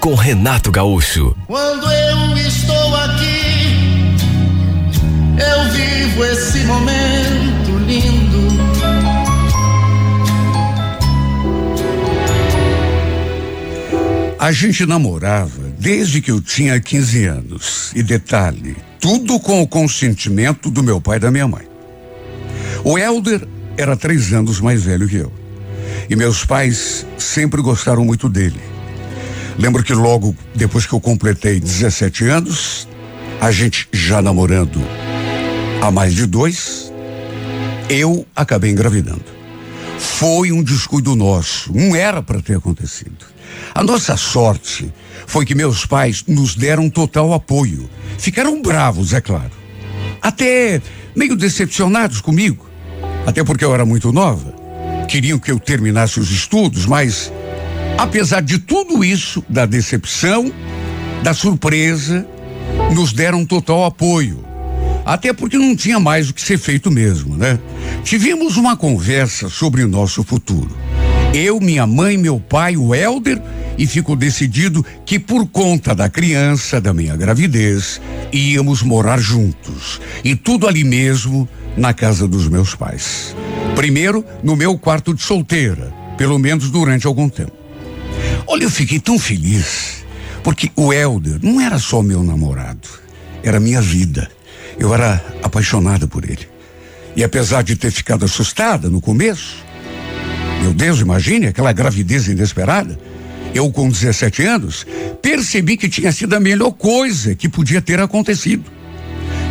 com Renato Gaúcho. Quando eu estou aqui, eu vivo esse momento lindo. A gente namorava desde que eu tinha 15 anos. E detalhe, tudo com o consentimento do meu pai e da minha mãe. O Helder era três anos mais velho que eu. E meus pais sempre gostaram muito dele. Lembro que logo depois que eu completei 17 anos, a gente já namorando há mais de dois, eu acabei engravidando. Foi um descuido nosso, não era para ter acontecido. A nossa sorte foi que meus pais nos deram total apoio. Ficaram bravos, é claro. Até meio decepcionados comigo. Até porque eu era muito nova. Queriam que eu terminasse os estudos, mas apesar de tudo isso, da decepção, da surpresa, nos deram total apoio. Até porque não tinha mais o que ser feito mesmo, né? Tivemos uma conversa sobre o nosso futuro. Eu, minha mãe, meu pai, o Helder, e ficou decidido que por conta da criança, da minha gravidez, íamos morar juntos. E tudo ali mesmo, na casa dos meus pais. Primeiro, no meu quarto de solteira, pelo menos durante algum tempo. Olha, eu fiquei tão feliz, porque o Helder não era só meu namorado, era minha vida. Eu era apaixonada por ele. E apesar de ter ficado assustada no começo, meu Deus, imagine aquela gravidez inesperada. Eu, com 17 anos, percebi que tinha sido a melhor coisa que podia ter acontecido.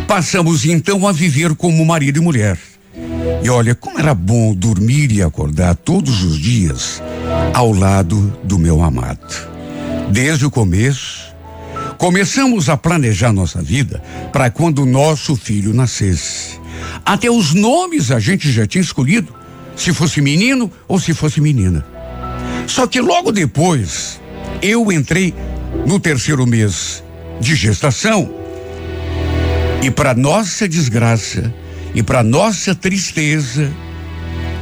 Passamos então a viver como marido e mulher. E olha, como era bom dormir e acordar todos os dias ao lado do meu amado. Desde o começo, começamos a planejar nossa vida para quando nosso filho nascesse. Até os nomes a gente já tinha escolhido, se fosse menino ou se fosse menina. Só que logo depois, eu entrei no terceiro mês de gestação e para nossa desgraça e para nossa tristeza,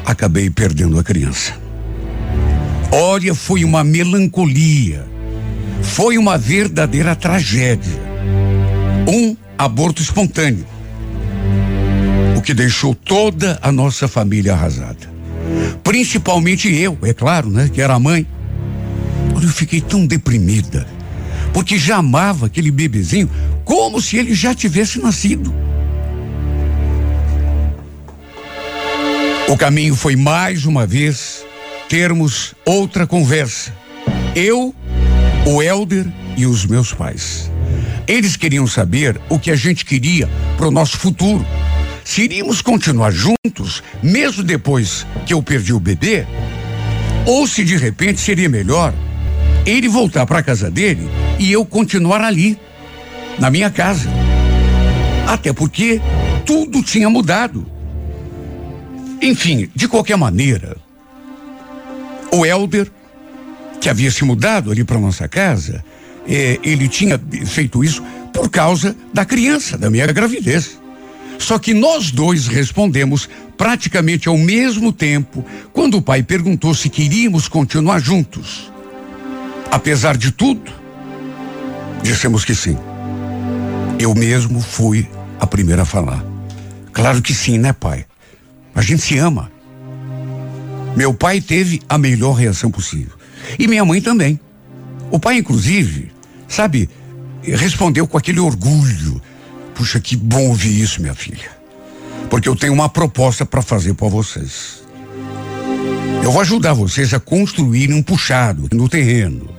acabei perdendo a criança. Olha, foi uma melancolia. Foi uma verdadeira tragédia. Um aborto espontâneo. O que deixou toda a nossa família arrasada. Principalmente eu, é claro, né? Que era a mãe. Olha, eu fiquei tão deprimida. Porque já amava aquele bebezinho como se ele já tivesse nascido. O caminho foi mais uma vez termos outra conversa. Eu, o Elder e os meus pais. Eles queriam saber o que a gente queria para o nosso futuro. Se iríamos continuar juntos, mesmo depois que eu perdi o bebê, ou se de repente seria melhor ele voltar para a casa dele e eu continuar ali, na minha casa. Até porque tudo tinha mudado. Enfim, de qualquer maneira, o Elder, que havia se mudado ali para nossa casa, eh, ele tinha feito isso por causa da criança, da minha gravidez. Só que nós dois respondemos praticamente ao mesmo tempo quando o pai perguntou se queríamos continuar juntos. Apesar de tudo, dissemos que sim. Eu mesmo fui a primeira a falar. Claro que sim, né, pai? A gente se ama. Meu pai teve a melhor reação possível. E minha mãe também. O pai, inclusive, sabe, respondeu com aquele orgulho. Puxa, que bom ouvir isso, minha filha. Porque eu tenho uma proposta para fazer para vocês. Eu vou ajudar vocês a construírem um puxado no terreno.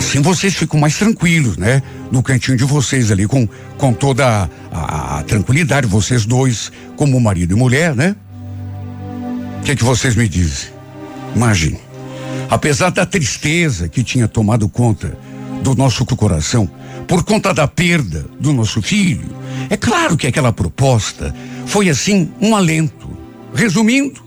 Assim vocês ficam mais tranquilos, né? No cantinho de vocês ali, com, com toda a, a, tranquilidade, vocês dois, como marido e mulher, né? O que, é que vocês me dizem? Imagine. Apesar da tristeza que tinha tomado conta do nosso coração por conta da perda do nosso filho. É claro que aquela proposta foi assim um alento. Resumindo,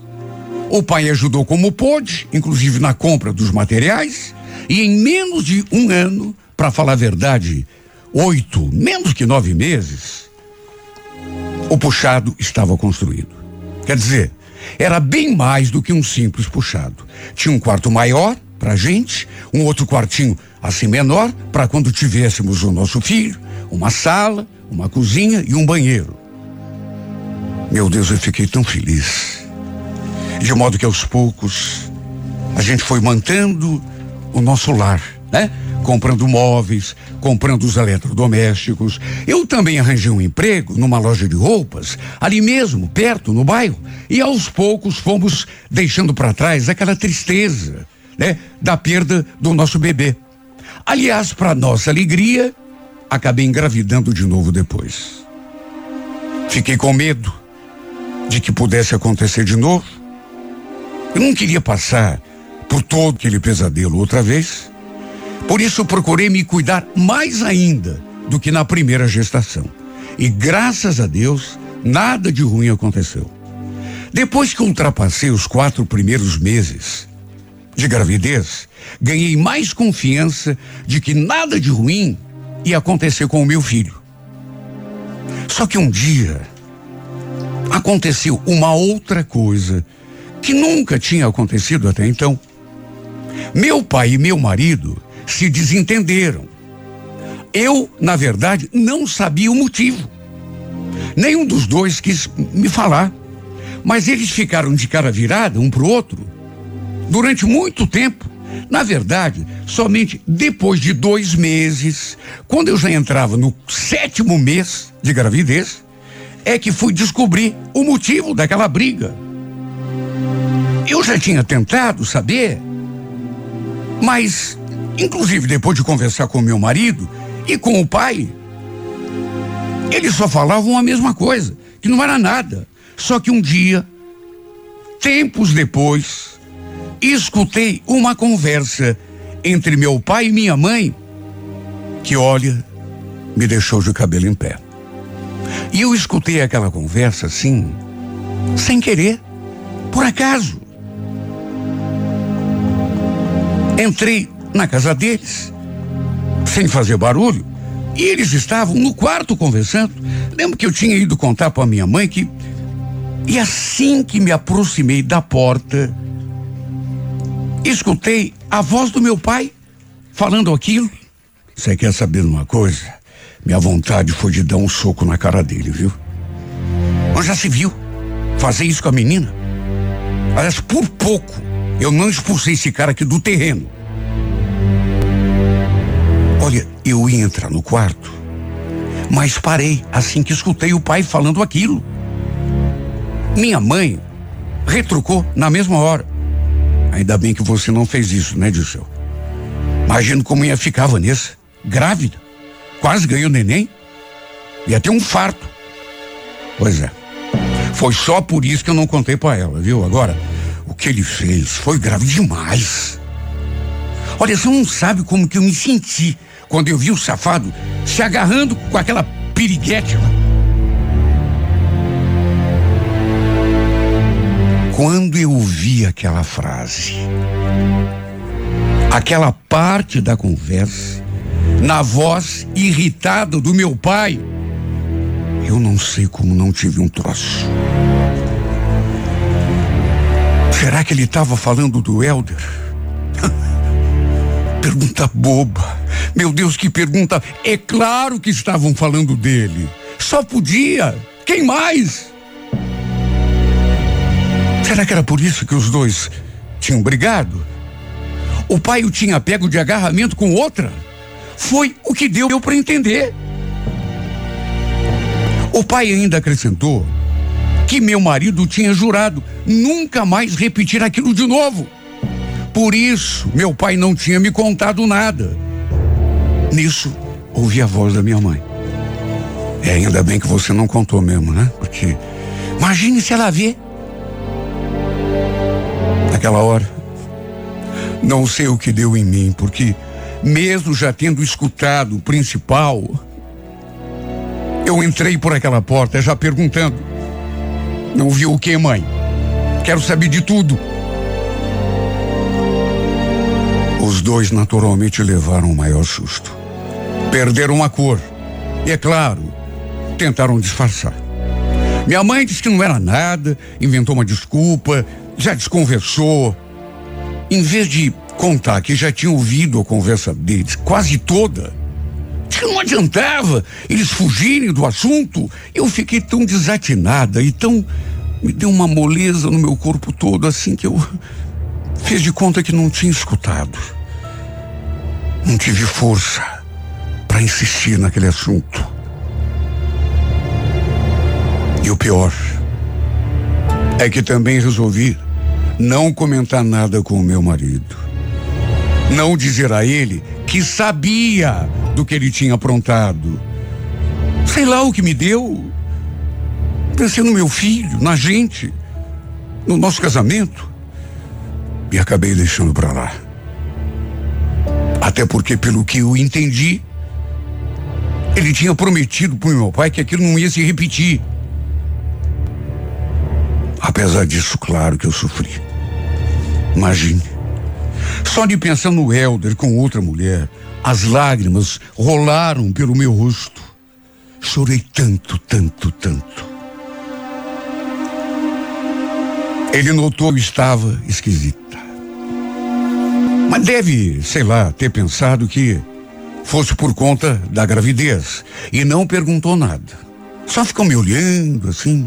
o pai ajudou como pôde, inclusive na compra dos materiais, e em menos de um ano, para falar a verdade, oito, menos que nove meses, o puxado estava construído. Quer dizer, era bem mais do que um simples puxado. Tinha um quarto maior para gente, um outro quartinho assim menor para quando tivéssemos o nosso filho, uma sala, uma cozinha e um banheiro. Meu Deus, eu fiquei tão feliz. De modo que aos poucos a gente foi mantendo o nosso lar, né? Comprando móveis, comprando os eletrodomésticos. Eu também arranjei um emprego numa loja de roupas, ali mesmo, perto, no bairro. E aos poucos fomos deixando para trás aquela tristeza, né? Da perda do nosso bebê. Aliás, para nossa alegria, acabei engravidando de novo depois. Fiquei com medo de que pudesse acontecer de novo. Eu não queria passar por todo aquele pesadelo outra vez. Por isso procurei me cuidar mais ainda do que na primeira gestação. E graças a Deus, nada de ruim aconteceu. Depois que ultrapassei os quatro primeiros meses de gravidez, ganhei mais confiança de que nada de ruim ia acontecer com o meu filho. Só que um dia aconteceu uma outra coisa que nunca tinha acontecido até então. Meu pai e meu marido se desentenderam. Eu, na verdade, não sabia o motivo. Nenhum dos dois quis me falar. Mas eles ficaram de cara virada um para o outro durante muito tempo. Na verdade, somente depois de dois meses, quando eu já entrava no sétimo mês de gravidez, é que fui descobrir o motivo daquela briga. Eu já tinha tentado saber, mas, inclusive depois de conversar com meu marido e com o pai, eles só falavam a mesma coisa, que não era nada. Só que um dia, tempos depois, escutei uma conversa entre meu pai e minha mãe que, olha, me deixou de cabelo em pé. E eu escutei aquela conversa assim, sem querer, por acaso. Entrei na casa deles, sem fazer barulho, e eles estavam no quarto conversando. Lembro que eu tinha ido contar para minha mãe que. E assim que me aproximei da porta, escutei a voz do meu pai falando aquilo. Você quer saber uma coisa? Minha vontade foi de dar um soco na cara dele, viu? Mas já se viu fazer isso com a menina? Aliás, por pouco eu não expulsei esse cara aqui do terreno. Olha, eu ia entrar no quarto, mas parei assim que escutei o pai falando aquilo. Minha mãe retrucou na mesma hora. Ainda bem que você não fez isso, né, Dirceu? Imagino como ia ficar Vanessa, grávida, quase ganhou neném, ia ter um farto. Pois é. Foi só por isso que eu não contei para ela, viu? Agora, o que ele fez foi grave demais. Olha, você não sabe como que eu me senti quando eu vi o safado se agarrando com aquela piriguete. Quando eu ouvi aquela frase, aquela parte da conversa, na voz irritada do meu pai, eu não sei como não tive um troço. Será que ele estava falando do Helder? pergunta boba. Meu Deus, que pergunta. É claro que estavam falando dele. Só podia. Quem mais? Será que era por isso que os dois tinham brigado? O pai o tinha pego de agarramento com outra? Foi o que deu para entender. O pai ainda acrescentou que meu marido tinha jurado nunca mais repetir aquilo de novo. Por isso, meu pai não tinha me contado nada. Nisso, ouvi a voz da minha mãe. É, ainda bem que você não contou mesmo, né? Porque imagine se ela vê naquela hora. Não sei o que deu em mim, porque mesmo já tendo escutado o principal, eu entrei por aquela porta já perguntando: Não viu o que, mãe? Quero saber de tudo. Os dois naturalmente levaram o maior susto. Perderam a cor. E é claro, tentaram disfarçar. Minha mãe disse que não era nada, inventou uma desculpa, já desconversou. Em vez de contar que já tinha ouvido a conversa deles, quase toda, não adiantava eles fugirem do assunto, eu fiquei tão desatinada e tão. me deu uma moleza no meu corpo todo, assim que eu fiz de conta que não tinha escutado. Não tive força para insistir naquele assunto. E o pior é que também resolvi não comentar nada com o meu marido. Não dizer a ele que sabia do que ele tinha aprontado. Sei lá o que me deu. Pensei no meu filho, na gente, no nosso casamento. E acabei deixando para lá. Até porque, pelo que eu entendi, ele tinha prometido para meu pai que aquilo não ia se repetir. Apesar disso, claro que eu sofri. Imagine. Só de pensar no Helder com outra mulher, as lágrimas rolaram pelo meu rosto. Chorei tanto, tanto, tanto. Ele notou que estava esquisita. Mas deve, sei lá, ter pensado que fosse por conta da gravidez e não perguntou nada. Só ficou me olhando assim,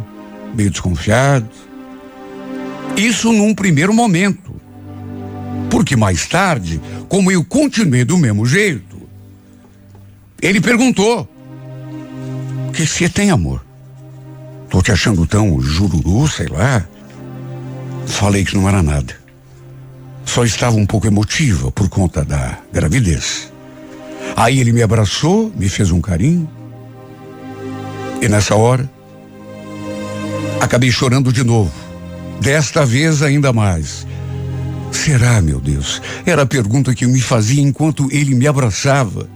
meio desconfiado. Isso num primeiro momento. Porque mais tarde, como eu continuei do mesmo jeito, ele perguntou: Que você tem, amor? Tô te achando tão jururu, sei lá. Falei que não era nada. Só estava um pouco emotiva por conta da gravidez. Aí ele me abraçou, me fez um carinho. E nessa hora, acabei chorando de novo. Desta vez ainda mais. Será, meu Deus? Era a pergunta que eu me fazia enquanto ele me abraçava.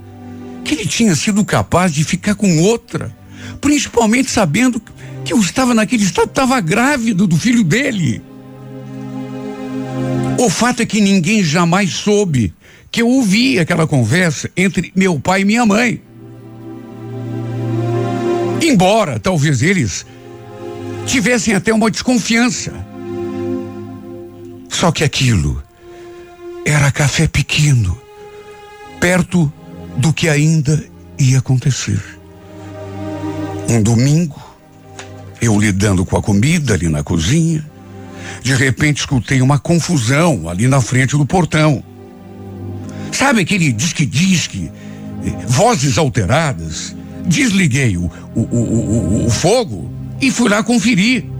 Que ele tinha sido capaz de ficar com outra, principalmente sabendo que eu estava naquele estado, estava grávido do filho dele. O fato é que ninguém jamais soube que eu ouvi aquela conversa entre meu pai e minha mãe. Embora talvez eles tivessem até uma desconfiança. Só que aquilo era café pequeno, perto do que ainda ia acontecer. Um domingo, eu lidando com a comida ali na cozinha, de repente escutei uma confusão ali na frente do portão. Sabe aquele disque-disque, vozes alteradas? Desliguei o, o, o, o, o fogo e fui lá conferir.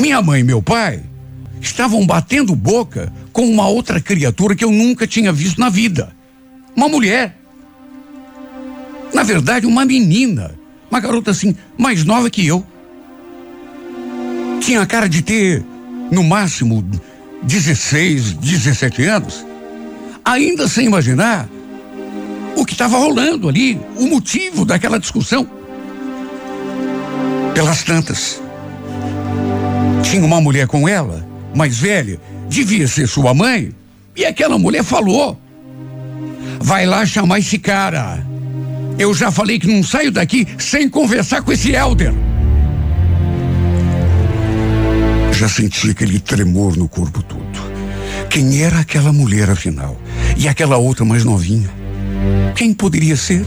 Minha mãe e meu pai estavam batendo boca com uma outra criatura que eu nunca tinha visto na vida. Uma mulher. Na verdade, uma menina. Uma garota assim, mais nova que eu. Tinha a cara de ter, no máximo, 16, 17 anos. Ainda sem imaginar o que estava rolando ali, o motivo daquela discussão. Pelas tantas. Tinha uma mulher com ela, mais velha, devia ser sua mãe, e aquela mulher falou: Vai lá chamar esse cara. Eu já falei que não saio daqui sem conversar com esse Elder. Já senti aquele tremor no corpo todo. Quem era aquela mulher, afinal? E aquela outra mais novinha? Quem poderia ser?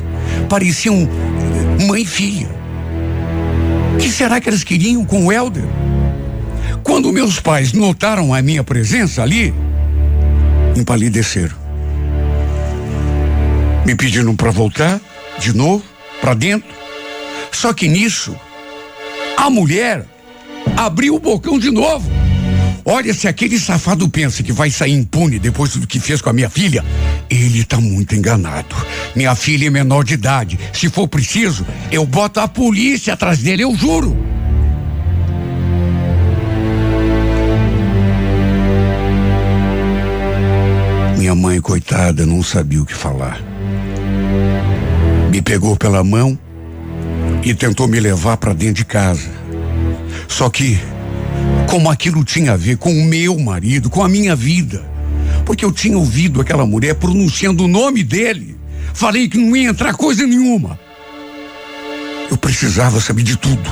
Pareciam mãe e filha. O que será que elas queriam com o Helder? Quando meus pais notaram a minha presença ali, empalideceram. Me pediram para voltar de novo para dentro. Só que nisso, a mulher abriu o bocão de novo. Olha, se aquele safado pensa que vai sair impune depois do que fez com a minha filha, ele está muito enganado. Minha filha é menor de idade. Se for preciso, eu boto a polícia atrás dele, eu juro. Coitada, não sabia o que falar. Me pegou pela mão e tentou me levar para dentro de casa. Só que, como aquilo tinha a ver com o meu marido, com a minha vida, porque eu tinha ouvido aquela mulher pronunciando o nome dele, falei que não ia entrar coisa nenhuma. Eu precisava saber de tudo.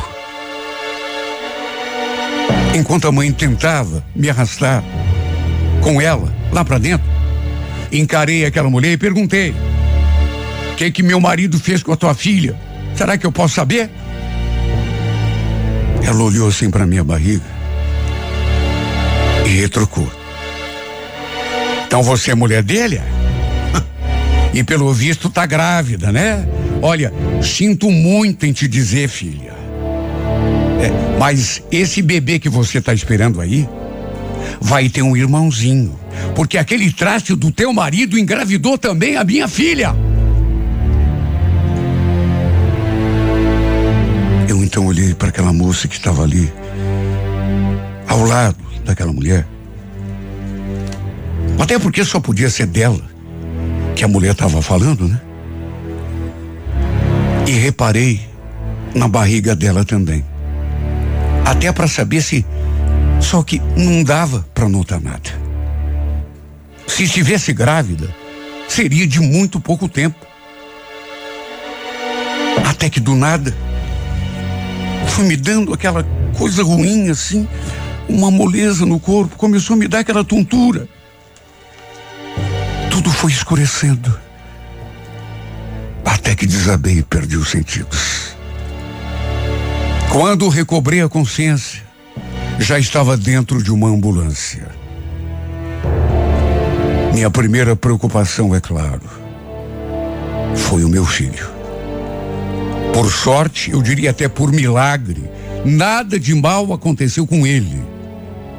Enquanto a mãe tentava me arrastar com ela lá para dentro, encarei aquela mulher e perguntei: O que que meu marido fez com a tua filha? Será que eu posso saber? Ela olhou assim para minha barriga e retrucou. Então você é mulher dele? é? E pelo visto tá grávida, né? Olha, sinto muito em te dizer, filha. É, mas esse bebê que você tá esperando aí vai ter um irmãozinho. Porque aquele traste do teu marido engravidou também a minha filha. Eu então olhei para aquela moça que estava ali, ao lado daquela mulher. Até porque só podia ser dela que a mulher estava falando, né? E reparei na barriga dela também. Até para saber se. Só que não dava para notar nada. Se estivesse grávida, seria de muito pouco tempo. Até que do nada, foi me dando aquela coisa ruim assim, uma moleza no corpo, começou a me dar aquela tontura. Tudo foi escurecendo. Até que desabei e perdi os sentidos. Quando recobrei a consciência, já estava dentro de uma ambulância. Minha primeira preocupação, é claro, foi o meu filho. Por sorte, eu diria até por milagre, nada de mal aconteceu com ele.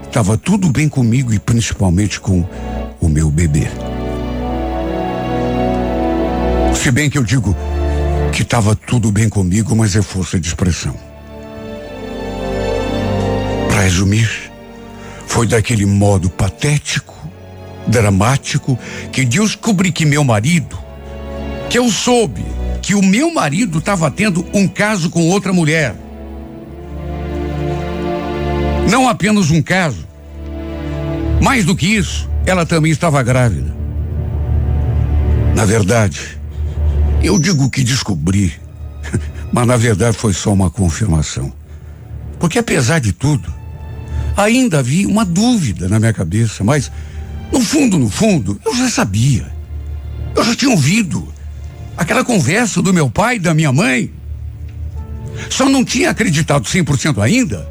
Estava tudo bem comigo e principalmente com o meu bebê. Se bem que eu digo que estava tudo bem comigo, mas é força de expressão. Para resumir, foi daquele modo patético, dramático, que descobri que meu marido, que eu soube que o meu marido estava tendo um caso com outra mulher. Não apenas um caso. Mais do que isso, ela também estava grávida. Na verdade, eu digo que descobri, mas na verdade foi só uma confirmação. Porque apesar de tudo, ainda havia uma dúvida na minha cabeça, mas no fundo, no fundo, eu já sabia. Eu já tinha ouvido aquela conversa do meu pai e da minha mãe. Só não tinha acreditado 100% ainda,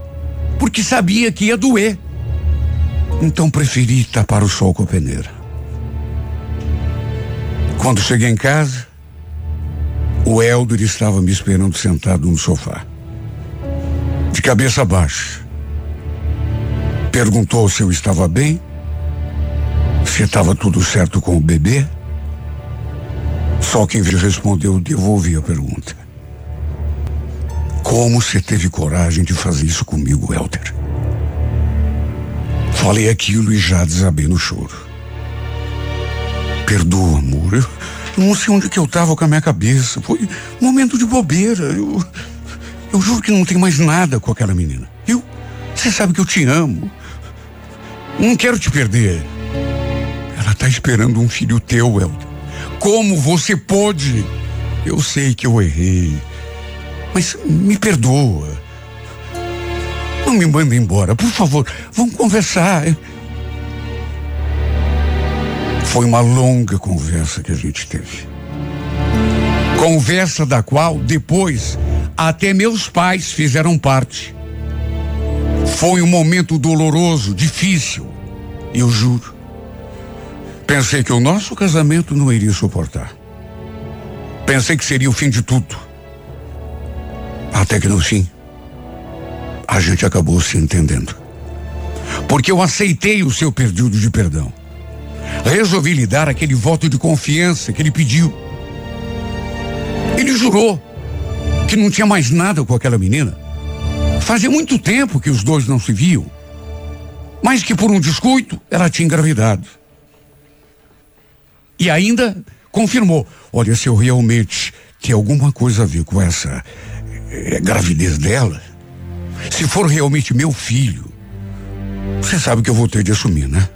porque sabia que ia doer. Então preferi tapar o sol com a peneira. Quando cheguei em casa, o Helder estava me esperando sentado no sofá. De cabeça baixa. Perguntou se eu estava bem, se estava tudo certo com o bebê. Só quem respondeu devolvi a pergunta. Como você teve coragem de fazer isso comigo, Helder? Falei aquilo e já desabei no choro. Perdoa, amor. Eu, não sei onde que eu tava com a minha cabeça. Foi um momento de bobeira. Eu, eu juro que não tem mais nada com aquela menina. Eu, você sabe que eu te amo. Não quero te perder. Ela tá esperando um filho teu, Helder. Como você pôde? Eu sei que eu errei. Mas me perdoa. Não me manda embora, por favor. Vamos conversar. Foi uma longa conversa que a gente teve. Conversa da qual, depois, até meus pais fizeram parte. Foi um momento doloroso, difícil, eu juro. Pensei que o nosso casamento não iria suportar. Pensei que seria o fim de tudo. Até que no fim, a gente acabou se entendendo. Porque eu aceitei o seu pedido de perdão. Resolvi lhe dar aquele voto de confiança que ele pediu. Ele jurou que não tinha mais nada com aquela menina. Fazia muito tempo que os dois não se viam. Mas que por um descuido ela tinha engravidado. E ainda confirmou: olha, se eu realmente tem alguma coisa a ver com essa é, gravidez dela, se for realmente meu filho, você sabe que eu vou ter de assumir, né?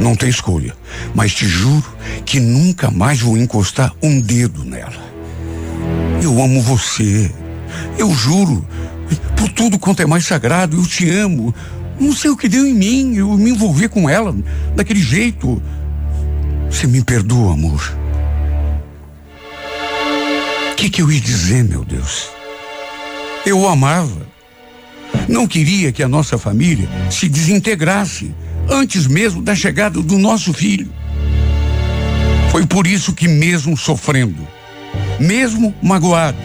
Não tem escolha. Mas te juro que nunca mais vou encostar um dedo nela. Eu amo você. Eu juro. Por tudo quanto é mais sagrado, eu te amo. Não sei o que deu em mim, eu me envolvi com ela daquele jeito. Você me perdoa, amor. O que, que eu ia dizer, meu Deus? Eu o amava. Não queria que a nossa família se desintegrasse antes mesmo da chegada do nosso filho. Foi por isso que, mesmo sofrendo, mesmo magoada,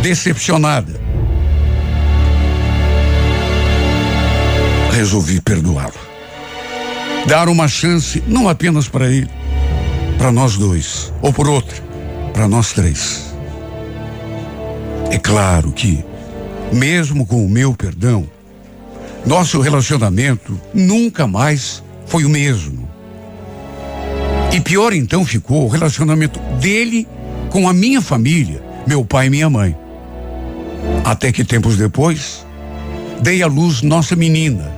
decepcionada, resolvi perdoá-lo. Dar uma chance não apenas para ele, para nós dois, ou por outra, para nós três. É claro que, mesmo com o meu perdão, nosso relacionamento nunca mais foi o mesmo. E pior então ficou o relacionamento dele com a minha família, meu pai e minha mãe. Até que tempos depois, dei à luz nossa menina,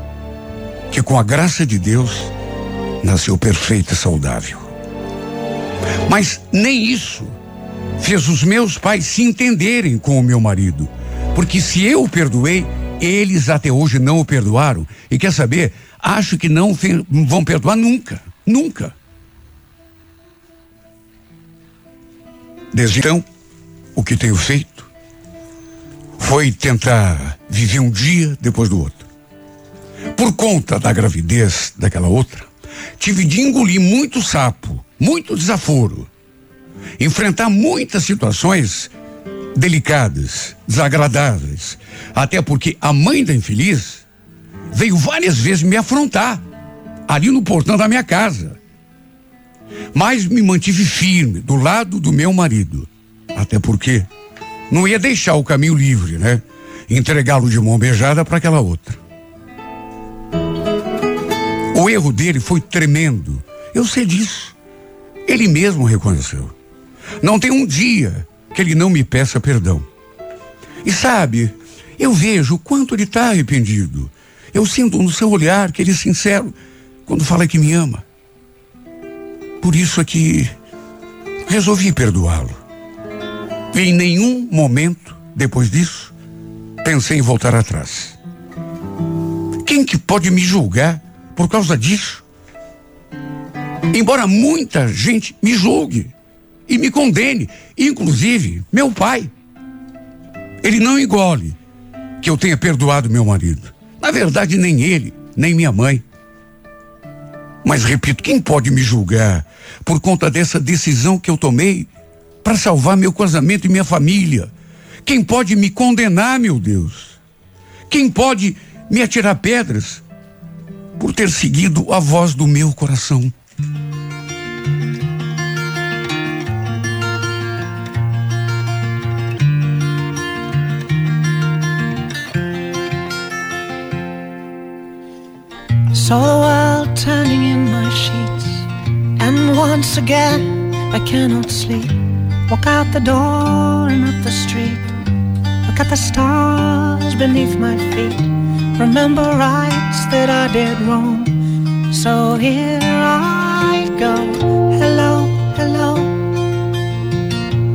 que com a graça de Deus nasceu perfeita e saudável. Mas nem isso fez os meus pais se entenderem com o meu marido, porque se eu o perdoei, eles até hoje não o perdoaram. E quer saber? Acho que não vão perdoar nunca. Nunca. Desde então, o que tenho feito foi tentar viver um dia depois do outro. Por conta da gravidez daquela outra, tive de engolir muito sapo, muito desaforo, enfrentar muitas situações delicadas, desagradáveis. Até porque a mãe da infeliz veio várias vezes me afrontar ali no portão da minha casa. Mas me mantive firme do lado do meu marido. Até porque não ia deixar o caminho livre, né? Entregá-lo de mão beijada para aquela outra. O erro dele foi tremendo. Eu sei disso. Ele mesmo reconheceu. Não tem um dia que ele não me peça perdão. E sabe, eu vejo o quanto ele está arrependido. Eu sinto no seu olhar que ele é sincero quando fala que me ama. Por isso é que resolvi perdoá-lo. E em nenhum momento, depois disso, pensei em voltar atrás. Quem que pode me julgar por causa disso? Embora muita gente me julgue, e me condene, inclusive meu pai. Ele não engole que eu tenha perdoado meu marido. Na verdade, nem ele, nem minha mãe. Mas repito, quem pode me julgar por conta dessa decisão que eu tomei para salvar meu casamento e minha família? Quem pode me condenar, meu Deus? Quem pode me atirar pedras por ter seguido a voz do meu coração? Saw the turning in my sheets, and once again I cannot sleep. Walk out the door and up the street. Look at the stars beneath my feet. Remember rights that I did wrong. So here I go. Hello, hello.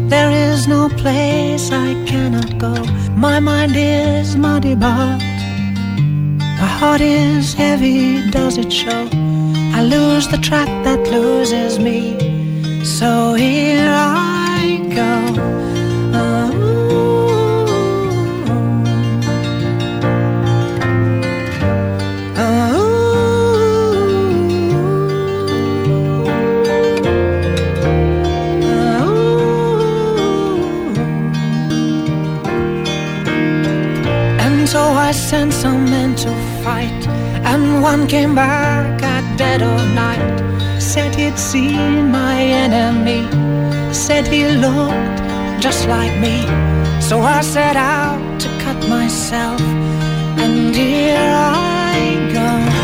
There is no place I cannot go. My mind is muddy, but my heart is heavy, does it show? I lose the track that loses me. So here I go. And so I sent some men to fight, and one came back at dead of night. Said he'd seen my enemy, said he looked just like me. So I set out to cut myself, and here I go.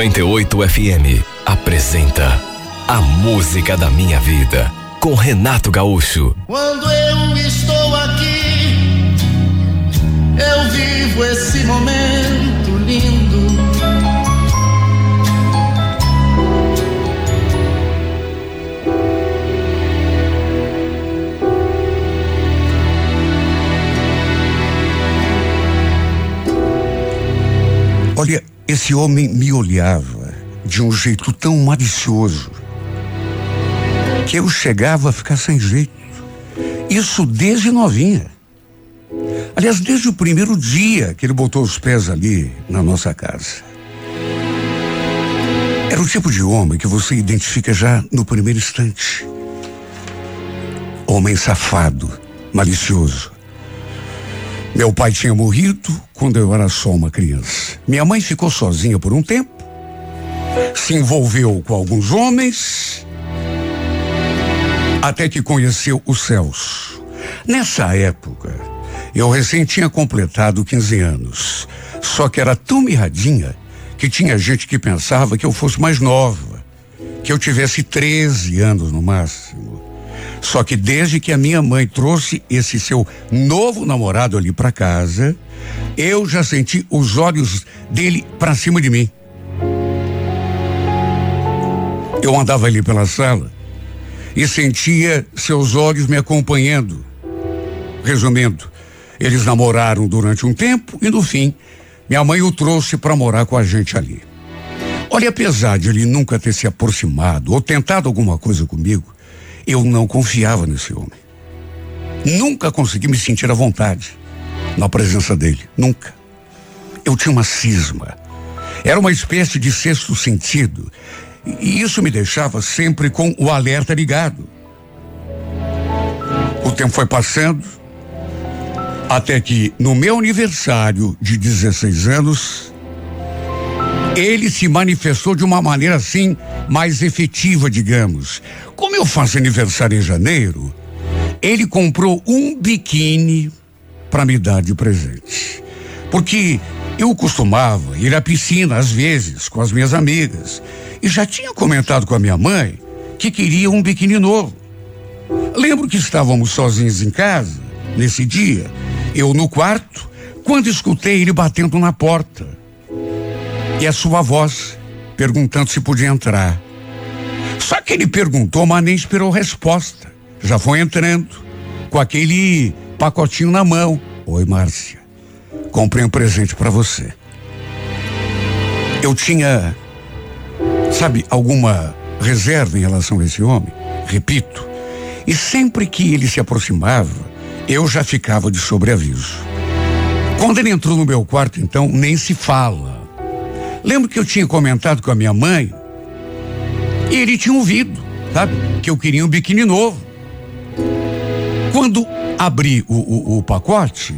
98 FM apresenta A Música da Minha Vida com Renato Gaúcho. Quando eu estou aqui, eu vivo esse momento lindo. Olha, esse homem me olhava de um jeito tão malicioso que eu chegava a ficar sem jeito. Isso desde novinha. Aliás, desde o primeiro dia que ele botou os pés ali na nossa casa. Era o tipo de homem que você identifica já no primeiro instante. Homem safado, malicioso. Meu pai tinha morrido quando eu era só uma criança. Minha mãe ficou sozinha por um tempo, se envolveu com alguns homens, até que conheceu o Celso. Nessa época, eu recém tinha completado 15 anos, só que era tão mirradinha que tinha gente que pensava que eu fosse mais nova, que eu tivesse 13 anos no máximo. Só que desde que a minha mãe trouxe esse seu novo namorado ali para casa, eu já senti os olhos dele para cima de mim. Eu andava ali pela sala e sentia seus olhos me acompanhando. Resumindo, eles namoraram durante um tempo e no fim, minha mãe o trouxe para morar com a gente ali. Olha, apesar de ele nunca ter se aproximado ou tentado alguma coisa comigo, eu não confiava nesse homem. Nunca consegui me sentir à vontade na presença dele. Nunca. Eu tinha uma cisma. Era uma espécie de sexto sentido. E isso me deixava sempre com o alerta ligado. O tempo foi passando, até que no meu aniversário de 16 anos, ele se manifestou de uma maneira assim mais efetiva, digamos. Como eu faço aniversário em janeiro, ele comprou um biquíni para me dar de presente. Porque eu costumava ir à piscina às vezes com as minhas amigas e já tinha comentado com a minha mãe que queria um biquíni novo. Lembro que estávamos sozinhos em casa nesse dia, eu no quarto, quando escutei ele batendo na porta e a sua voz perguntando se podia entrar. Só que ele perguntou, mas nem esperou resposta. Já foi entrando com aquele pacotinho na mão. Oi, Márcia. Comprei um presente para você. Eu tinha, sabe, alguma reserva em relação a esse homem, repito, e sempre que ele se aproximava, eu já ficava de sobreaviso. Quando ele entrou no meu quarto, então, nem se fala. Lembro que eu tinha comentado com a minha mãe e ele tinha ouvido, sabe? Que eu queria um biquíni novo. Quando abri o, o, o pacote,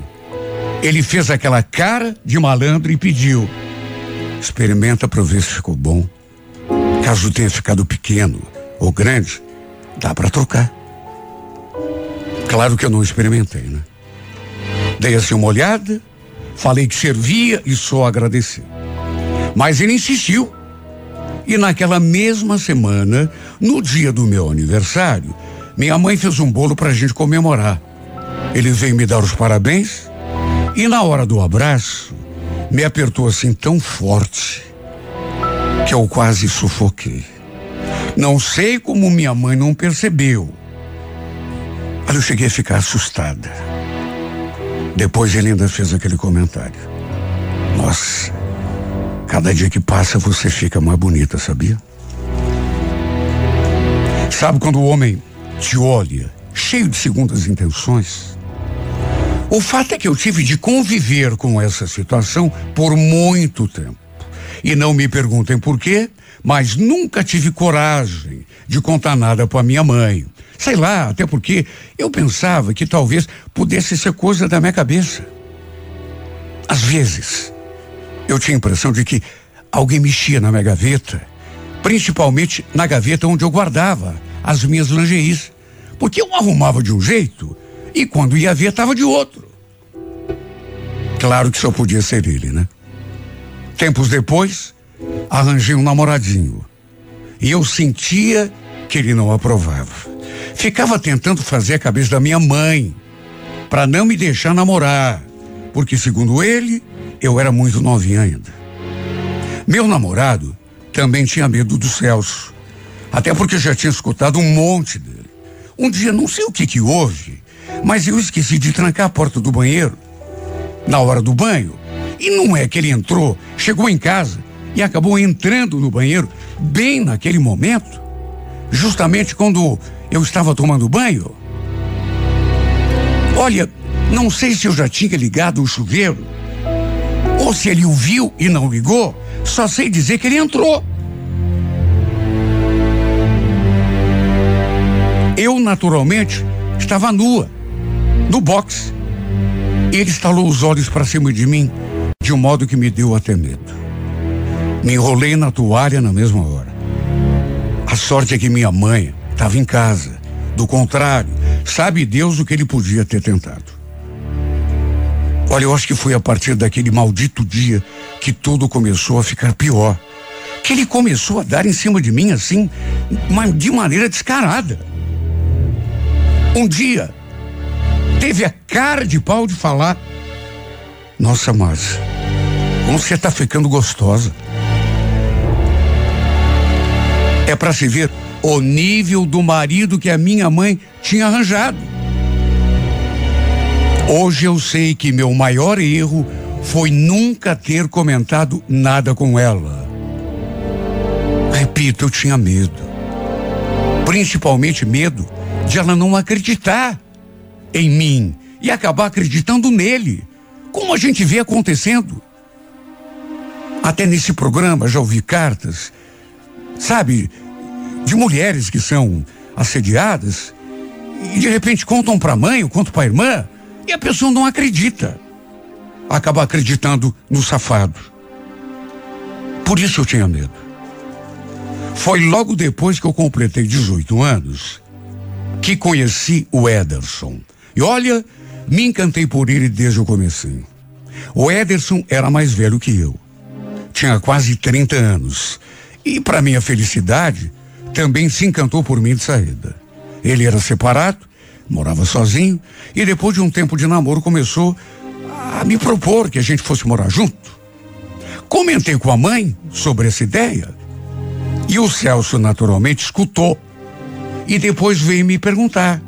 ele fez aquela cara de malandro e pediu: experimenta para ver se ficou bom. Caso tenha ficado pequeno ou grande, dá para trocar. Claro que eu não experimentei, né? Dei assim uma olhada, falei que servia e só agradeci. Mas ele insistiu. E naquela mesma semana, no dia do meu aniversário, minha mãe fez um bolo para a gente comemorar. Ele veio me dar os parabéns e na hora do abraço me apertou assim tão forte que eu quase sufoquei. Não sei como minha mãe não percebeu. Mas eu cheguei a ficar assustada. Depois ele ainda fez aquele comentário. Nossa, cada dia que passa você fica mais bonita, sabia? Sabe quando o homem te olha, cheio de segundas intenções? O fato é que eu tive de conviver com essa situação por muito tempo. E não me perguntem por quê, mas nunca tive coragem de contar nada para minha mãe. Sei lá, até porque eu pensava que talvez pudesse ser coisa da minha cabeça. Às vezes, eu tinha a impressão de que alguém mexia na minha gaveta, principalmente na gaveta onde eu guardava as minhas lingeries. Porque eu arrumava de um jeito e quando ia ver estava de outro. Claro que só podia ser ele, né? Tempos depois, arranjei um namoradinho. E eu sentia que ele não aprovava. Ficava tentando fazer a cabeça da minha mãe para não me deixar namorar, porque segundo ele, eu era muito novinha ainda. Meu namorado também tinha medo do Celso, até porque já tinha escutado um monte dele. Um dia, não sei o que que houve, mas eu esqueci de trancar a porta do banheiro na hora do banho. E não é que ele entrou, chegou em casa e acabou entrando no banheiro bem naquele momento, justamente quando eu estava tomando banho. Olha, não sei se eu já tinha ligado o chuveiro ou se ele o viu e não ligou, só sei dizer que ele entrou. Eu, naturalmente, estava nua, no box. Ele estalou os olhos para cima de mim de um modo que me deu até medo. Me enrolei na toalha na mesma hora. A sorte é que minha mãe estava em casa. Do contrário, sabe Deus o que ele podia ter tentado. Olha, eu acho que foi a partir daquele maldito dia que tudo começou a ficar pior. Que ele começou a dar em cima de mim assim, de maneira descarada. Um dia, teve a cara de pau de falar: Nossa, Márcia, como você está ficando gostosa. É para se ver o nível do marido que a minha mãe tinha arranjado. Hoje eu sei que meu maior erro foi nunca ter comentado nada com ela. Repito, eu tinha medo. Principalmente medo de ela não acreditar em mim e acabar acreditando nele, como a gente vê acontecendo. Até nesse programa já ouvi cartas, sabe, de mulheres que são assediadas e de repente contam para a mãe ou contam para a irmã e a pessoa não acredita. Acaba acreditando no safado. Por isso eu tinha medo. Foi logo depois que eu completei 18 anos que conheci o Ederson. E olha, me encantei por ele desde o começo. O Ederson era mais velho que eu. Tinha quase 30 anos. E para minha felicidade, também se encantou por mim de saída. Ele era separado, morava sozinho e depois de um tempo de namoro começou a me propor que a gente fosse morar junto. Comentei com a mãe sobre essa ideia e o Celso naturalmente escutou e depois veio me perguntar: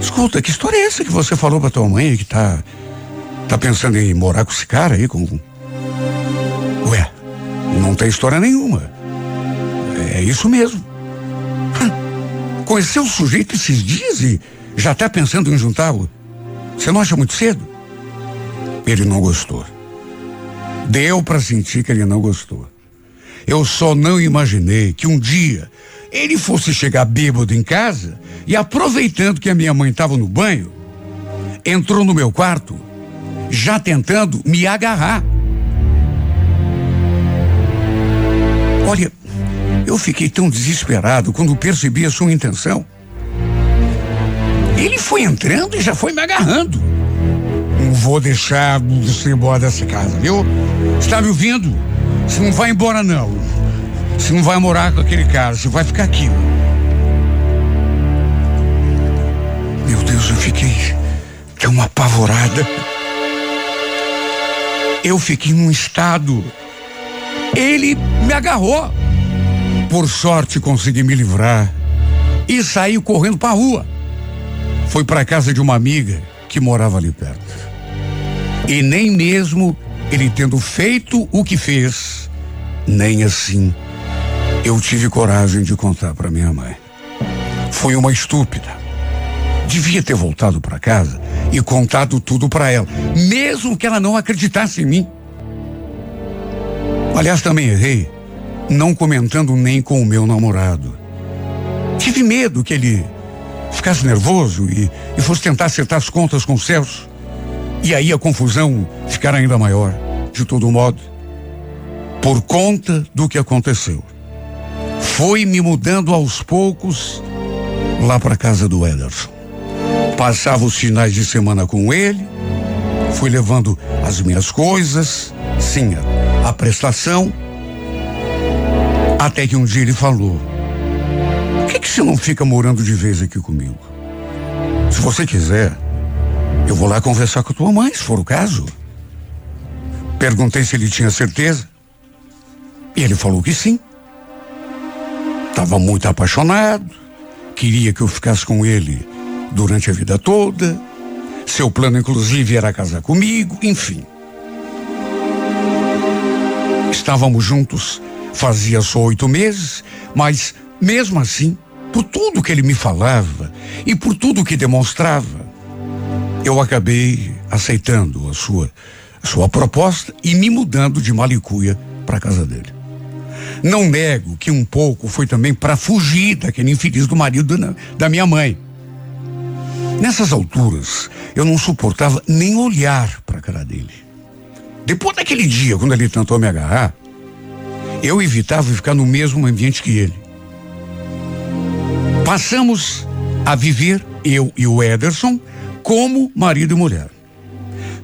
Escuta, que história é essa que você falou pra tua mãe que tá. tá pensando em morar com esse cara aí com. Ué, não tem história nenhuma. É isso mesmo. Conheceu o sujeito esses dias e já tá pensando em juntá-lo? Você não acha muito cedo? Ele não gostou. Deu para sentir que ele não gostou. Eu só não imaginei que um dia ele fosse chegar bêbado em casa e, aproveitando que a minha mãe estava no banho, entrou no meu quarto, já tentando me agarrar. Olha, eu fiquei tão desesperado quando percebi a sua intenção. Ele foi entrando e já foi me agarrando. Não vou deixar você embora dessa casa, viu? Está me ouvindo? Você não vai embora, não. Você não vai morar com aquele cara, você vai ficar aqui. Meu Deus, eu fiquei tão apavorada. Eu fiquei num estado. Ele me agarrou. Por sorte consegui me livrar e saí correndo para a rua. Foi para casa de uma amiga que morava ali perto. E nem mesmo ele tendo feito o que fez, nem assim eu tive coragem de contar para minha mãe. Fui uma estúpida. Devia ter voltado para casa e contado tudo para ela, mesmo que ela não acreditasse em mim. Aliás, também errei, não comentando nem com o meu namorado. Tive medo que ele ficasse nervoso e, e fosse tentar acertar as contas com o Celso. E aí a confusão ficar ainda maior. De todo modo, por conta do que aconteceu, foi me mudando aos poucos lá para casa do Ederson. Passava os finais de semana com ele, fui levando as minhas coisas, sim, a, a prestação, até que um dia ele falou: Por que, que você não fica morando de vez aqui comigo? Se você quiser, eu vou lá conversar com a tua mãe, se for o caso. Perguntei se ele tinha certeza. E ele falou que sim. Estava muito apaixonado, queria que eu ficasse com ele durante a vida toda. Seu plano, inclusive, era casar comigo, enfim. Estávamos juntos fazia só oito meses, mas mesmo assim, por tudo que ele me falava e por tudo que demonstrava, eu acabei aceitando a sua, a sua proposta e me mudando de Malicuia para a casa dele. Não nego que um pouco foi também para fugir daquele infeliz do marido da, da minha mãe. Nessas alturas, eu não suportava nem olhar para a cara dele. Depois daquele dia, quando ele tentou me agarrar, eu evitava ficar no mesmo ambiente que ele. Passamos a viver, eu e o Ederson, como marido e mulher.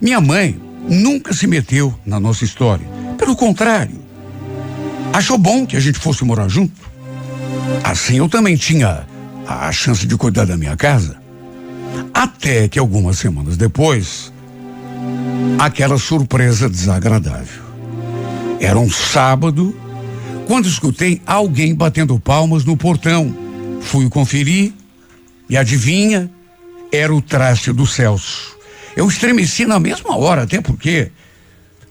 Minha mãe nunca se meteu na nossa história. Pelo contrário, achou bom que a gente fosse morar junto. Assim eu também tinha a chance de cuidar da minha casa. Até que algumas semanas depois, aquela surpresa desagradável. Era um sábado, quando escutei alguém batendo palmas no portão. Fui conferir e adivinha? Era o traste do Celso. Eu estremeci na mesma hora, até porque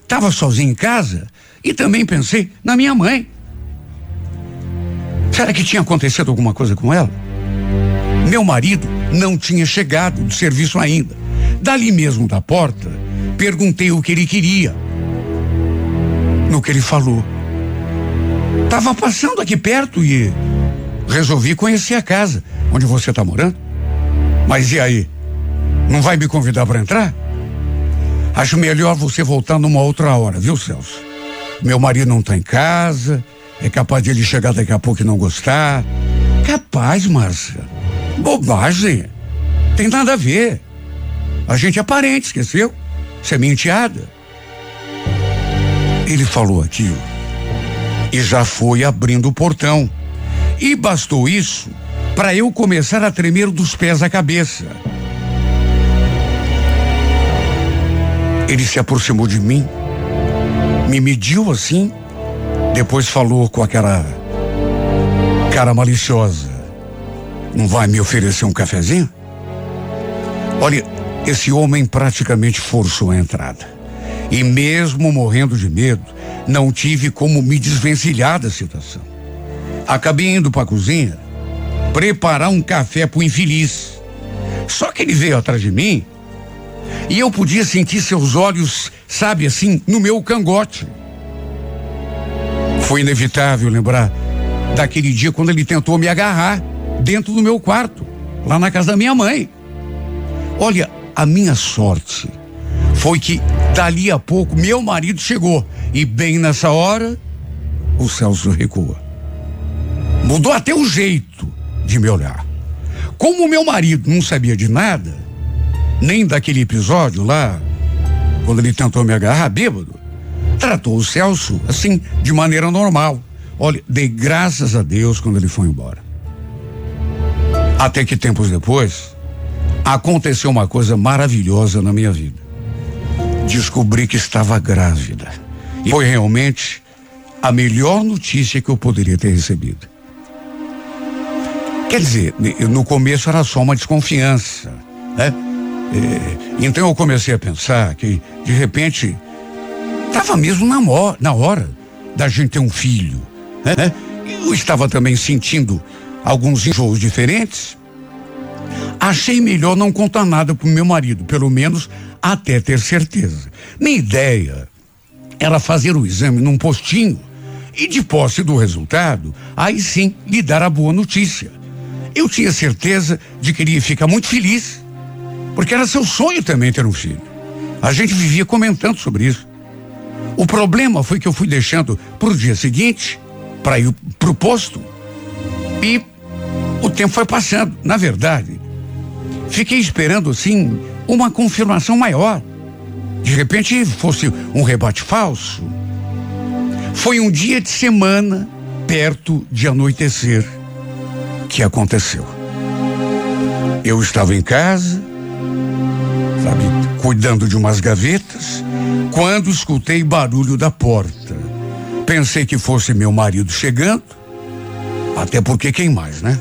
estava sozinho em casa e também pensei na minha mãe. Será que tinha acontecido alguma coisa com ela? Meu marido não tinha chegado do serviço ainda. Dali mesmo da porta, perguntei o que ele queria. No que ele falou. Tava passando aqui perto e resolvi conhecer a casa onde você está morando. Mas e aí? Não vai me convidar para entrar? Acho melhor você voltar numa outra hora, viu, Celso? Meu marido não está em casa, é capaz de ele chegar daqui a pouco e não gostar. Capaz, Márcia. Bobagem. Tem nada a ver. A gente é parente, esqueceu? Você é minha enteada. Ele falou aquilo e já foi abrindo o portão. E bastou isso para eu começar a tremer dos pés à cabeça. Ele se aproximou de mim, me mediu assim, depois falou com aquela cara maliciosa: Não vai me oferecer um cafezinho? Olha, esse homem praticamente forçou a entrada. E mesmo morrendo de medo, não tive como me desvencilhar da situação. Acabei indo para a cozinha preparar um café pro infeliz. Só que ele veio atrás de mim e eu podia sentir seus olhos, sabe assim, no meu cangote. Foi inevitável lembrar daquele dia quando ele tentou me agarrar dentro do meu quarto, lá na casa da minha mãe. Olha, a minha sorte foi que dali a pouco meu marido chegou e bem nessa hora o Celso recua. Mudou até o jeito de me olhar. Como meu marido não sabia de nada, nem daquele episódio lá, quando ele tentou me agarrar bêbado, tratou o Celso assim, de maneira normal. Olha, dei graças a Deus quando ele foi embora. Até que tempos depois, aconteceu uma coisa maravilhosa na minha vida. Descobri que estava grávida. E foi realmente a melhor notícia que eu poderia ter recebido. Quer dizer, no começo era só uma desconfiança, né? É, então eu comecei a pensar que, de repente, estava mesmo na, na hora da gente ter um filho, né? Eu estava também sentindo alguns enjoos diferentes. Achei melhor não contar nada pro meu marido, pelo menos até ter certeza. Minha ideia era fazer o exame num postinho e, de posse do resultado, aí sim lhe dar a boa notícia. Eu tinha certeza de que ele ia ficar muito feliz, porque era seu sonho também ter um filho. A gente vivia comentando sobre isso. O problema foi que eu fui deixando para o dia seguinte, para ir para o posto, e o tempo foi passando. Na verdade, fiquei esperando assim uma confirmação maior. De repente fosse um rebate falso. Foi um dia de semana, perto de anoitecer que aconteceu. Eu estava em casa, sabe, cuidando de umas gavetas, quando escutei barulho da porta. Pensei que fosse meu marido chegando, até porque quem mais, né?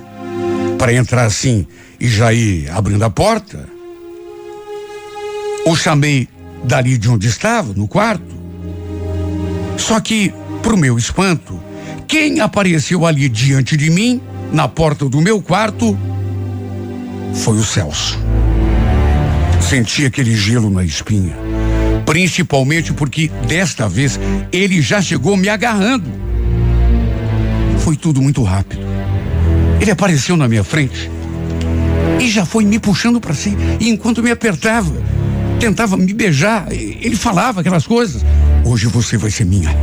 Para entrar assim e já ir abrindo a porta. O chamei dali de onde estava, no quarto. Só que, pro meu espanto, quem apareceu ali diante de mim na porta do meu quarto foi o Celso. Senti aquele gelo na espinha, principalmente porque desta vez ele já chegou me agarrando. Foi tudo muito rápido. Ele apareceu na minha frente e já foi me puxando para si. Enquanto me apertava, tentava me beijar, ele falava aquelas coisas. Hoje você vai ser minha,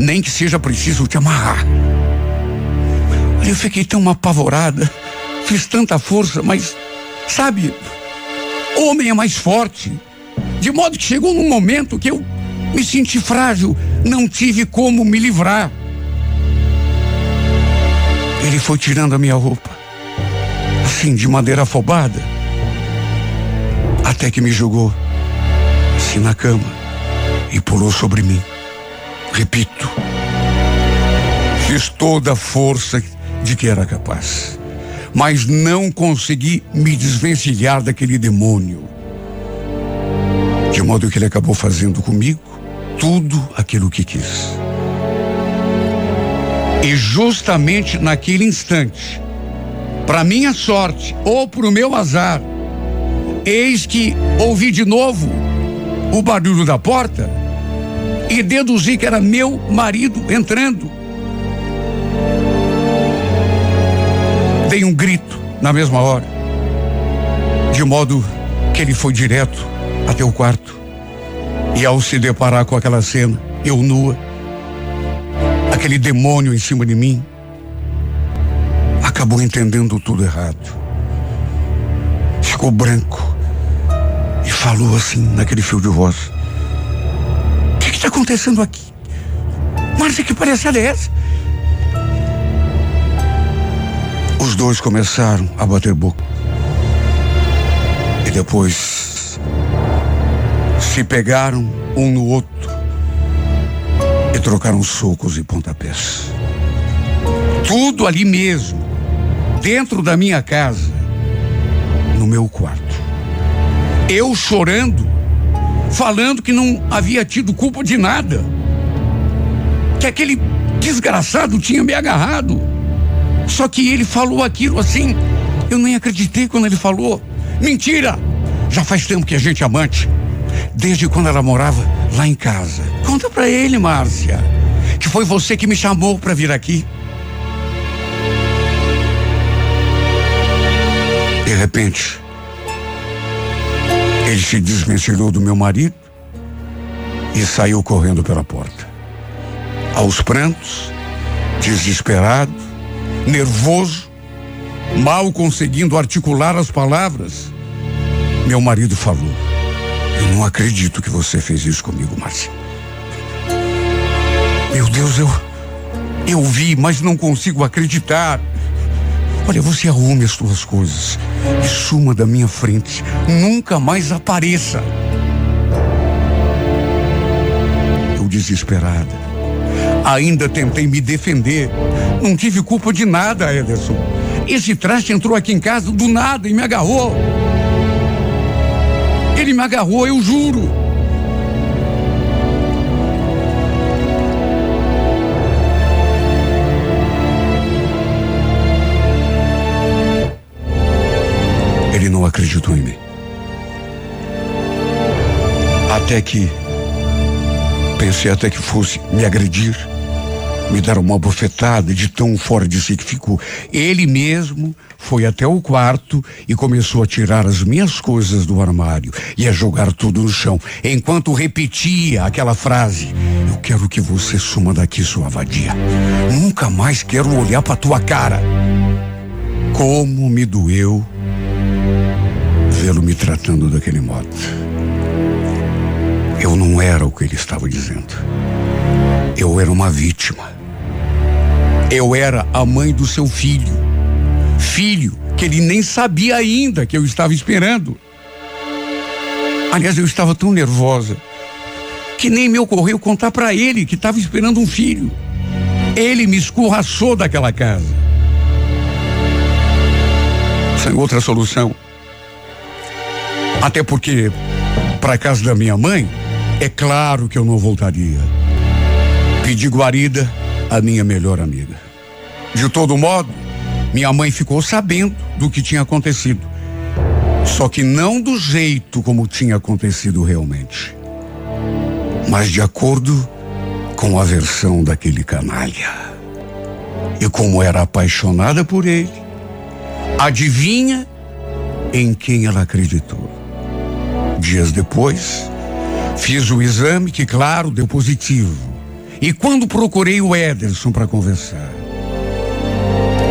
nem que seja preciso te amarrar. Eu fiquei tão apavorada, fiz tanta força, mas, sabe, homem é mais forte. De modo que chegou num momento que eu me senti frágil, não tive como me livrar. Ele foi tirando a minha roupa, assim, de maneira afobada, até que me jogou, assim, na cama e pulou sobre mim. Repito, fiz toda a força de que era capaz. Mas não consegui me desvencilhar daquele demônio. De modo que ele acabou fazendo comigo tudo aquilo que quis. E justamente naquele instante, para minha sorte ou para o meu azar, eis que ouvi de novo o barulho da porta e deduzi que era meu marido entrando. Dei um grito na mesma hora, de modo que ele foi direto até o quarto. E ao se deparar com aquela cena, eu nua, aquele demônio em cima de mim, acabou entendendo tudo errado. Ficou branco falou assim, naquele fio de voz: O que está acontecendo aqui? Márcia, que palhaçada é essa? Os dois começaram a bater boca. E depois se pegaram um no outro e trocaram socos e pontapés. Tudo ali mesmo, dentro da minha casa, no meu quarto. Eu chorando, falando que não havia tido culpa de nada. Que aquele desgraçado tinha me agarrado. Só que ele falou aquilo assim. Eu nem acreditei quando ele falou. Mentira! Já faz tempo que a gente é amante. Desde quando ela morava lá em casa. Conta pra ele, Márcia. Que foi você que me chamou para vir aqui. De repente, ele se desvencilhou do meu marido e saiu correndo pela porta. Aos prantos, desesperado, nervoso, mal conseguindo articular as palavras, meu marido falou: Eu não acredito que você fez isso comigo, Márcia. Meu Deus, eu. Eu vi, mas não consigo acreditar. Olha, você arrume as suas coisas e suma da minha frente. Nunca mais apareça. Eu desesperada. Ainda tentei me defender. Não tive culpa de nada, Ederson. Esse traste entrou aqui em casa do nada e me agarrou. Ele me agarrou, eu juro. Acreditou em mim. Até que pensei até que fosse me agredir, me dar uma bofetada de tão fora de si que ficou. Ele mesmo foi até o quarto e começou a tirar as minhas coisas do armário e a jogar tudo no chão, enquanto repetia aquela frase: Eu quero que você suma daqui, sua vadia. Nunca mais quero olhar para tua cara. Como me doeu vê-lo me tratando daquele modo. Eu não era o que ele estava dizendo. Eu era uma vítima. Eu era a mãe do seu filho. Filho que ele nem sabia ainda que eu estava esperando. Aliás, eu estava tão nervosa que nem me ocorreu contar para ele que estava esperando um filho. Ele me escorraçou daquela casa. Sem outra solução. Até porque, para casa da minha mãe, é claro que eu não voltaria. Pedi guarida à minha melhor amiga. De todo modo, minha mãe ficou sabendo do que tinha acontecido. Só que não do jeito como tinha acontecido realmente. Mas de acordo com a versão daquele canalha. E como era apaixonada por ele, adivinha em quem ela acreditou. Dias depois, fiz o exame que, claro, deu positivo. E quando procurei o Ederson para conversar,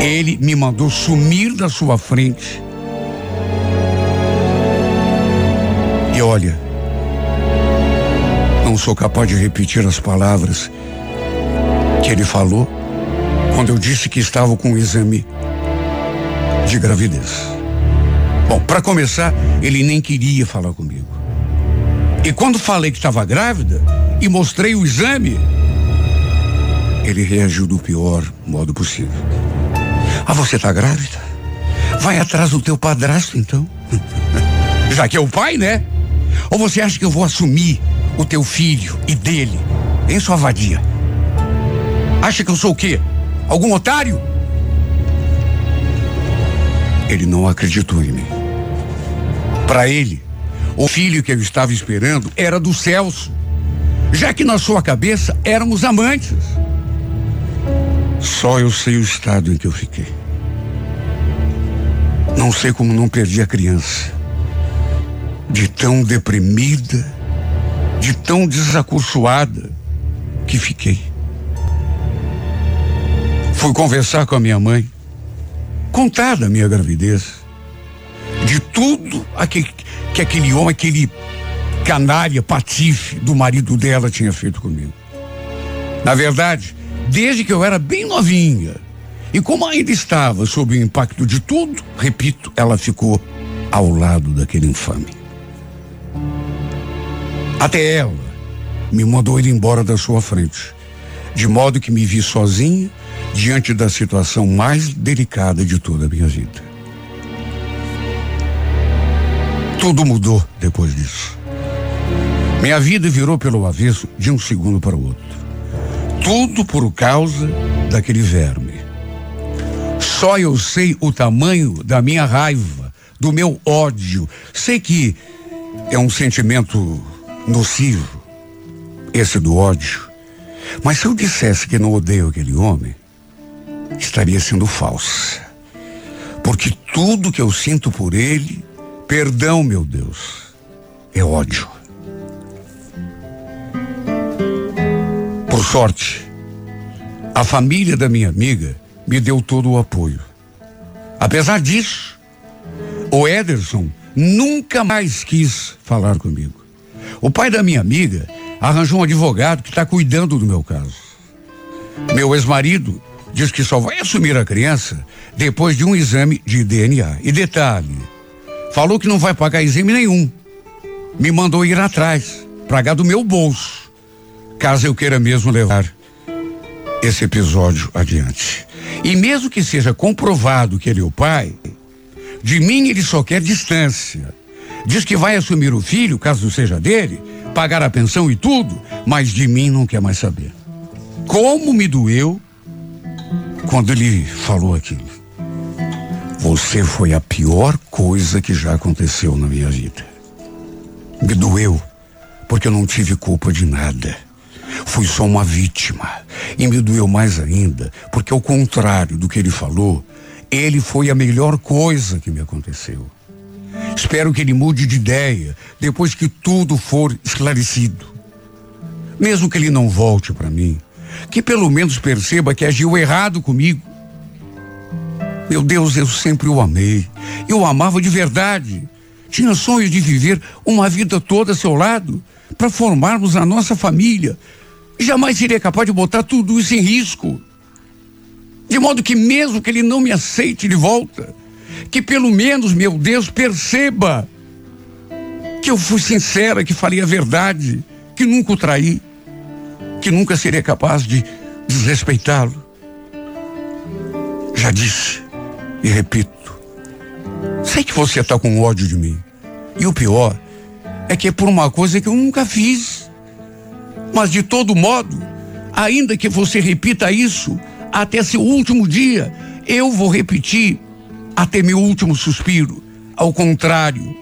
ele me mandou sumir da sua frente. E olha, não sou capaz de repetir as palavras que ele falou quando eu disse que estava com o exame de gravidez. Bom, para começar, ele nem queria falar comigo. E quando falei que estava grávida e mostrei o exame, ele reagiu do pior modo possível. Ah, você está grávida? Vai atrás do teu padrasto, então. Já que é o pai, né? Ou você acha que eu vou assumir o teu filho e dele, em sua vadia? Acha que eu sou o quê? Algum otário? Ele não acreditou em mim. Para ele, o filho que eu estava esperando era do Celso, já que na sua cabeça éramos amantes. Só eu sei o estado em que eu fiquei. Não sei como não perdi a criança. De tão deprimida, de tão desacursoada que fiquei. Fui conversar com a minha mãe, contar da minha gravidez de tudo aquele, que aquele homem, aquele canária, patife do marido dela tinha feito comigo. Na verdade, desde que eu era bem novinha, e como ainda estava sob o impacto de tudo, repito, ela ficou ao lado daquele infame. Até ela me mandou ir embora da sua frente, de modo que me vi sozinha diante da situação mais delicada de toda a minha vida. Tudo mudou depois disso. Minha vida virou pelo avesso de um segundo para o outro. Tudo por causa daquele verme. Só eu sei o tamanho da minha raiva, do meu ódio. Sei que é um sentimento nocivo, esse do ódio. Mas se eu dissesse que não odeio aquele homem, estaria sendo falsa. Porque tudo que eu sinto por ele, perdão, meu Deus, é ódio. Por sorte, a família da minha amiga me deu todo o apoio. Apesar disso, o Ederson nunca mais quis falar comigo. O pai da minha amiga arranjou um advogado que está cuidando do meu caso. Meu ex-marido diz que só vai assumir a criança depois de um exame de DNA. E detalhe, falou que não vai pagar exame nenhum. Me mandou ir atrás, pagar do meu bolso, caso eu queira mesmo levar esse episódio adiante. E mesmo que seja comprovado que ele é o pai, de mim ele só quer distância. Diz que vai assumir o filho, caso seja dele, pagar a pensão e tudo, mas de mim não quer mais saber. Como me doeu quando ele falou aquilo. Você foi a pior coisa que já aconteceu na minha vida. Me doeu, porque eu não tive culpa de nada. Fui só uma vítima. E me doeu mais ainda, porque ao contrário do que ele falou, ele foi a melhor coisa que me aconteceu. Espero que ele mude de ideia depois que tudo for esclarecido. Mesmo que ele não volte para mim, que pelo menos perceba que agiu errado comigo. Meu Deus, eu sempre o amei. Eu o amava de verdade. Tinha sonho de viver uma vida toda a seu lado, para formarmos a nossa família. Jamais seria capaz de botar tudo isso em risco. De modo que, mesmo que ele não me aceite de volta, que pelo menos, meu Deus, perceba que eu fui sincera, que falei a verdade, que nunca o traí, que nunca seria capaz de desrespeitá-lo. Já disse e repito, sei que você está com ódio de mim. E o pior é que é por uma coisa que eu nunca fiz. Mas de todo modo, ainda que você repita isso até seu último dia, eu vou repetir até meu último suspiro. Ao contrário,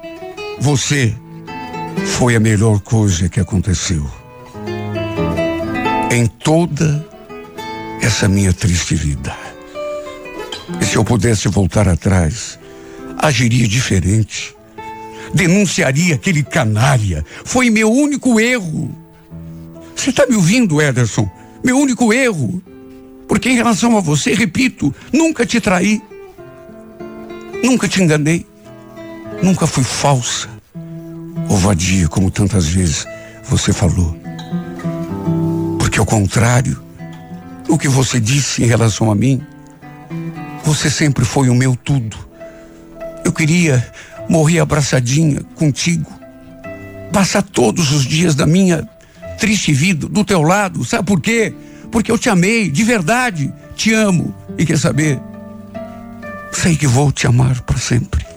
você foi a melhor coisa que aconteceu em toda essa minha triste vida. E se eu pudesse voltar atrás, agiria diferente. Denunciaria aquele canalha. Foi meu único erro. Você está me ouvindo, Ederson? Meu único erro. Porque em relação a você, repito, nunca te traí. Nunca te enganei. Nunca fui falsa ou vadia, como tantas vezes você falou. Porque ao contrário, o que você disse em relação a mim, você sempre foi o meu tudo. Eu queria morrer abraçadinha contigo, passar todos os dias da minha triste vida do teu lado. Sabe por quê? Porque eu te amei, de verdade, te amo. E quer saber? Sei que vou te amar para sempre.